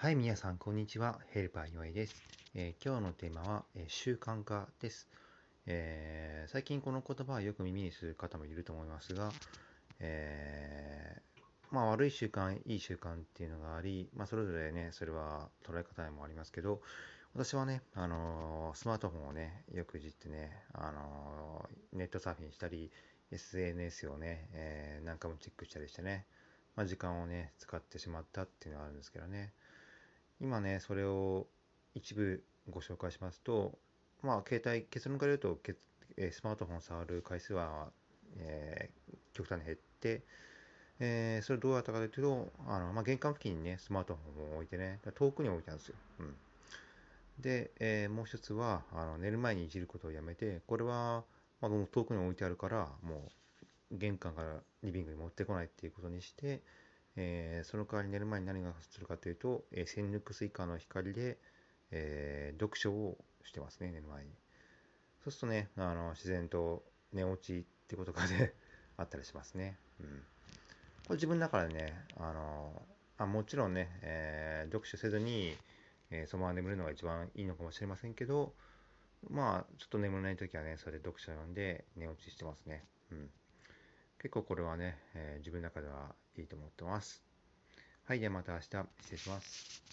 はい、皆さん、こんにちは。ヘルパー岩井です。えー今日のテーマは、えー習慣化です、えー最近この言葉はよく耳にする方もいると思いますが、えまあ、悪い習慣、いい習慣っていうのがあり、まあ、それぞれね、それは捉え方もありますけど、私はね、あのスマートフォンをね、よくいじってね、あのネットサーフィンしたり、SNS をね、え何回もチェックしたりしてね、まあ、時間をね、使ってしまったっていうのがあるんですけどね、今ね、それを一部ご紹介しますと、まあ、携帯、結論から言うと、スマートフォンを触る回数は、えー極端に減って、えーそれどうやったかというと、あのまあ、玄関付近にね、スマートフォンを置いてね、遠くに置いてたんですよ。うん、で、えーもう一つはあの、寝る前にいじることをやめて、これは、まあ、もう遠くに置いてあるから、もう玄関からリビングに持ってこないっていうことにして、えーその代わり寝る前に何がするかというと、えー、千ルクス以下の光で、えー読書をしてますね、寝る前に。そうするとね、あの自然と寝落ちってことがね、あったりしますね。うん、これ自分の中でね、あのあもちろんね、え読書せずに、えそのまま眠るのが一番いいのかもしれませんけど、まあ、ちょっと眠れないときはね、それで読書を読んで寝落ちしてますね。うん結構これはね、えー自分の中ではいいと思ってます。はい、ではまた明日失礼します。